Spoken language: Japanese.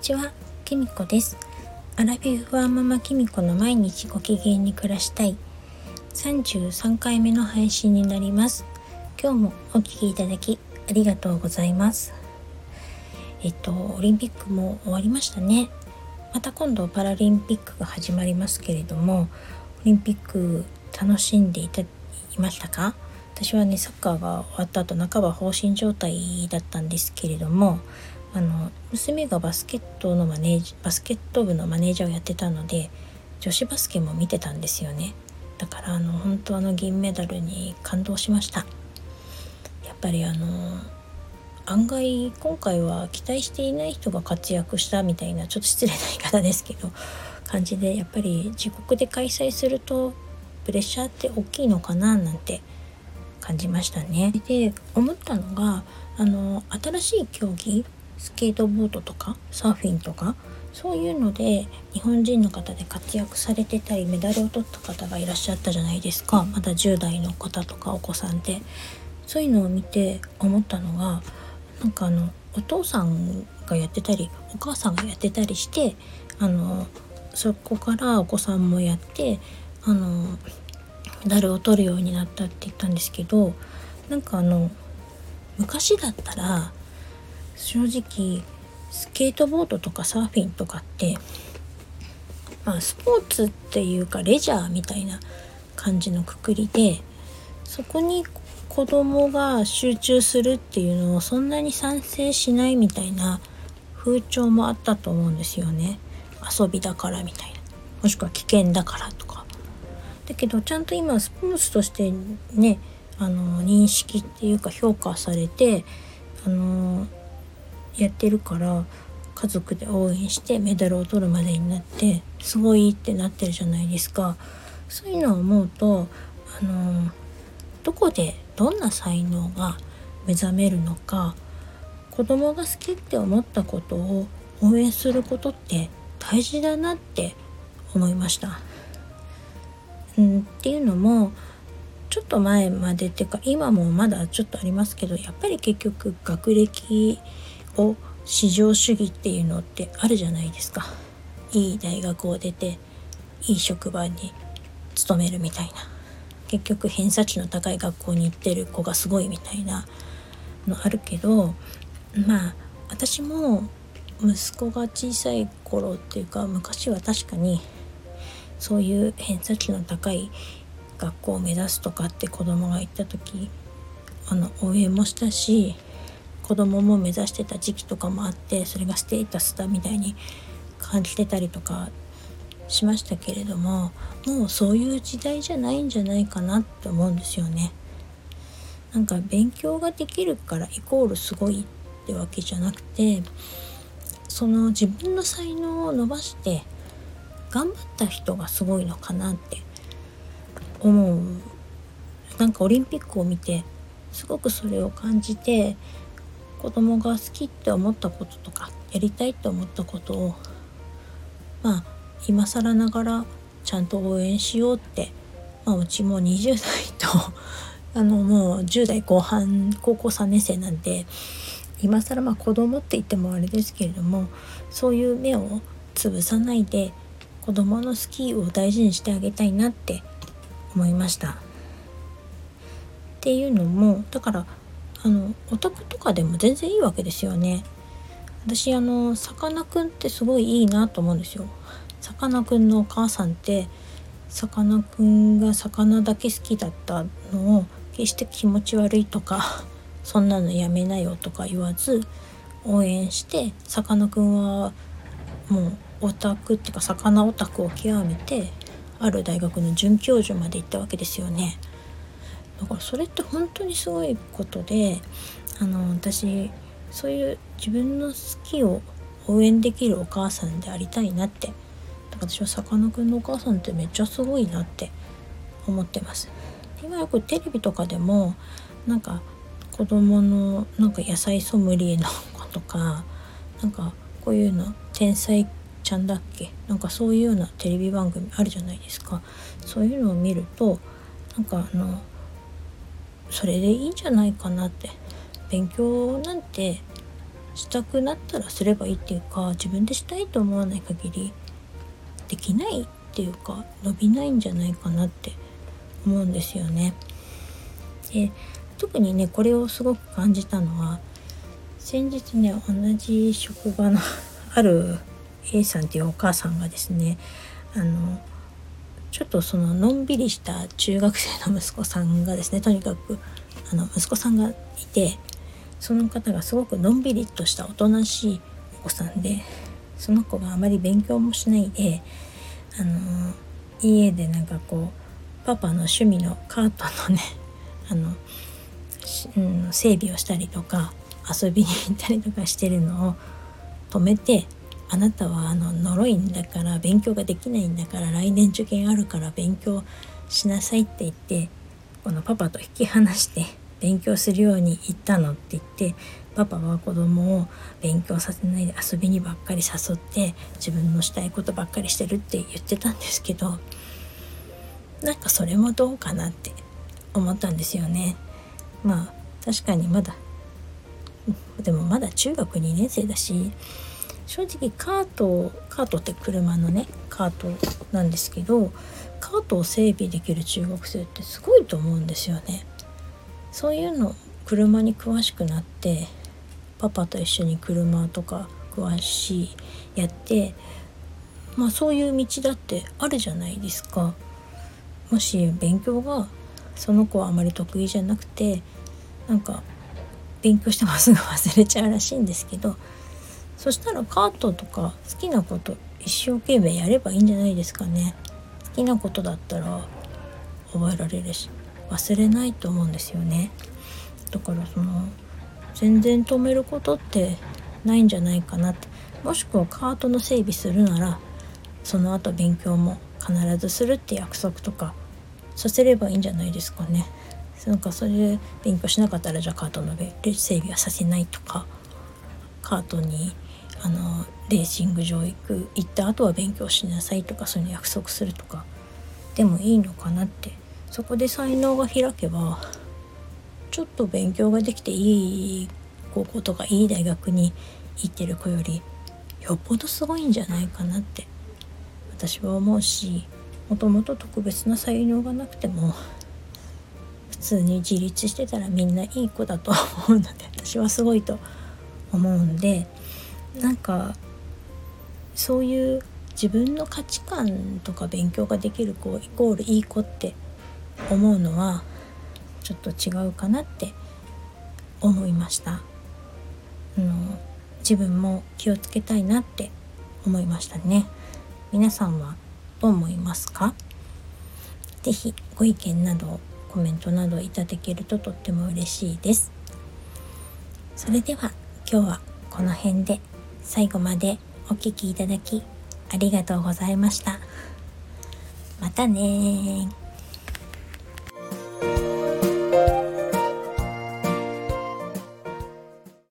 ちは、きみこです。アラフィフワーママきみこの毎日ご機嫌に暮らしたい33回目の配信になります。今日もお聴きいただきありがとうございます。えっと、オリンピックも終わりましたね。また今度パラリンピックが始まりますけれども、オリンピック楽しんでいたいましたか？私はねサッカーが終わった後半ば放心状態だったんですけれどもあの娘がバスケットのマネージバスケット部のマネージャーをやってたので女子バスケも見てたんですよねだからあの本当あの銀メダルに感動しましたやっぱりあの案外今回は期待していない人が活躍したみたいなちょっと失礼な言い方ですけど感じでやっぱり自国で開催するとプレッシャーって大きいのかななんて感じましたね。で思ったのがあの新しい競技スケートボードとかサーフィンとかそういうので日本人の方で活躍されてたりメダルを取った方がいらっしゃったじゃないですか。まだ10代の方とかお子さんで。そういうのを見て思ったのがなんかあのお父さんがやってたりお母さんがやってたりしてあのそこからお子さんもやってあのメダルを取るようになったって言ったんですけどなんかあの昔だったら正直スケートボードとかサーフィンとかってまあスポーツっていうかレジャーみたいな感じのくくりでそこに子供が集中するっていうのをそんなに賛成しないみたいな風潮もあったと思うんですよね。遊びだからみたいな。もしくは危険だからとか。だけどちゃんと今スポーツとしてねあの認識っていうか評価されてあのやってるから家族で応援してメダルを取るまでになってすごいってなってるじゃないですかそういうのを思うとあのどこでどんな才能が目覚めるのか子供が好きって思ったことを応援することって大事だなって思いました。うん、っていうのもちょっと前までっていうか今もまだちょっとありますけどやっぱり結局学歴を至上主義っていうのってあるじゃないですか。いい大学を出ていい職場に勤めるみたいな結局偏差値の高い学校に行ってる子がすごいみたいなのあるけどまあ私も息子が小さい頃っていうか昔は確かにそういう偏差値の高い学校を目指すとかって子供が言った時あの応援もしたし子供も目指してた時期とかもあってそれがステータスだみたいに感じてたりとかしましたけれどももうそういう時代じゃないんじゃないかなって思うんですよね。なんか勉強ができるからイコールすごいってわけじゃなくてその自分の才能を伸ばして頑張った人がすごいのかなって思うなんかオリンピックを見てすごくそれを感じて子供が好きって思ったこととかやりたいって思ったことをまあ今更ながらちゃんと応援しようって、まあ、うちも20代と あのもう10代後半高校3年生なんで今更まあ子供って言ってもあれですけれどもそういう目を潰さないで子供の好きを大事にしてあげたいなって思いました。っていうのもだからあのオタクとかでも全然いいわけですよね。私あのさかなクンってすごいいいなと思うんですよ。さかなクンのお母さんってさかなクンが魚だけ好きだったのを決して気持ち悪いとか そんなのやめなよとか言わず応援してさかなクンはもうオタクっていうか魚オタクを極めてある大学の准教授まで行ったわけですよね。だからそれって本当にすごいことであの私そういう自分の好きを応援できるお母さんでありたいなって私はさかなクンのお母さんってめっちゃすごいなって思ってます。今よくテレビとかでもなんか子供のなんか野菜ソムリエの子とかなんかこういうの天才ちゃんだっけ？なんかそういうようなテレビ番組あるじゃないですかそういうのを見るとなんかあのそれでいいんじゃないかなって勉強なんてしたくなったらすればいいっていうか自分でしたいと思わない限りできないっていうか伸びないんじゃないかなって思うんですよね。で特にねこれをすごく感じたのは先日ね同じ職場のある A さんっていうお母さんがですねあのちょっとそののんびりした中学生の息子さんがですねとにかくあの息子さんがいてその方がすごくのんびりとしたおとなしいお子さんでその子があまり勉強もしないであの家でなんかこうパパの趣味のカートのね あの、うん、整備をしたりとか遊びに行ったりとかしてるのを止めてあなたはあの呪いんだから勉強ができないんだから来年受験あるから勉強しなさいって言ってこのパパと引き離して勉強するように言ったのって言ってパパは子供を勉強させないで遊びにばっかり誘って自分のしたいことばっかりしてるって言ってたんですけどなんかそれもどうかなって思ったんですよね。まあ確かにまだでもまだ中学2年生だし正直カートカートって車のねカートなんですけどカートを整備できる中学生ってすごいと思うんですよね。そういうの車に詳しくなってパパと一緒に車とか詳しいやってまあそういう道だってあるじゃないですか。もし勉強がその子はあまり得意じゃなくてなんか勉強してもすぐ忘れちゃうらしいんですけどそしたらカートとか好きなこと一生懸命やればいいんじゃないですかね。好きなことだったら覚えられるし忘れないと思うんですよね。だからその全然止めることってないんじゃないかなって。もしくはカートの整備するならその後勉強も必ずするって約束とかさせればいいんじゃないですかね。なんかそれで勉強しなかったらじゃあカートの整備はさせないとかカートにあのレーシング場行く行った後は勉強しなさいとかそういうの約束するとかでもいいのかなって。そこで才能が開けばちょっと勉強ができていい高校とかいい大学に行ってる子よりよっぽどすごいんじゃないかなって私は思うしもともと特別な才能がなくても普通に自立してたらみんないい子だと思うので私はすごいと思うんでなんかそういう自分の価値観とか勉強ができる子イコールいい子って思うのはちょっと違うかなって思いました。あの自分も気をつけたいなって思いましたね。皆さんはどう思いますか？是非ご意見などコメントなどいただけるととっても嬉しいです。それでは今日はこの辺で最後までお聴きいただきありがとうございました。またね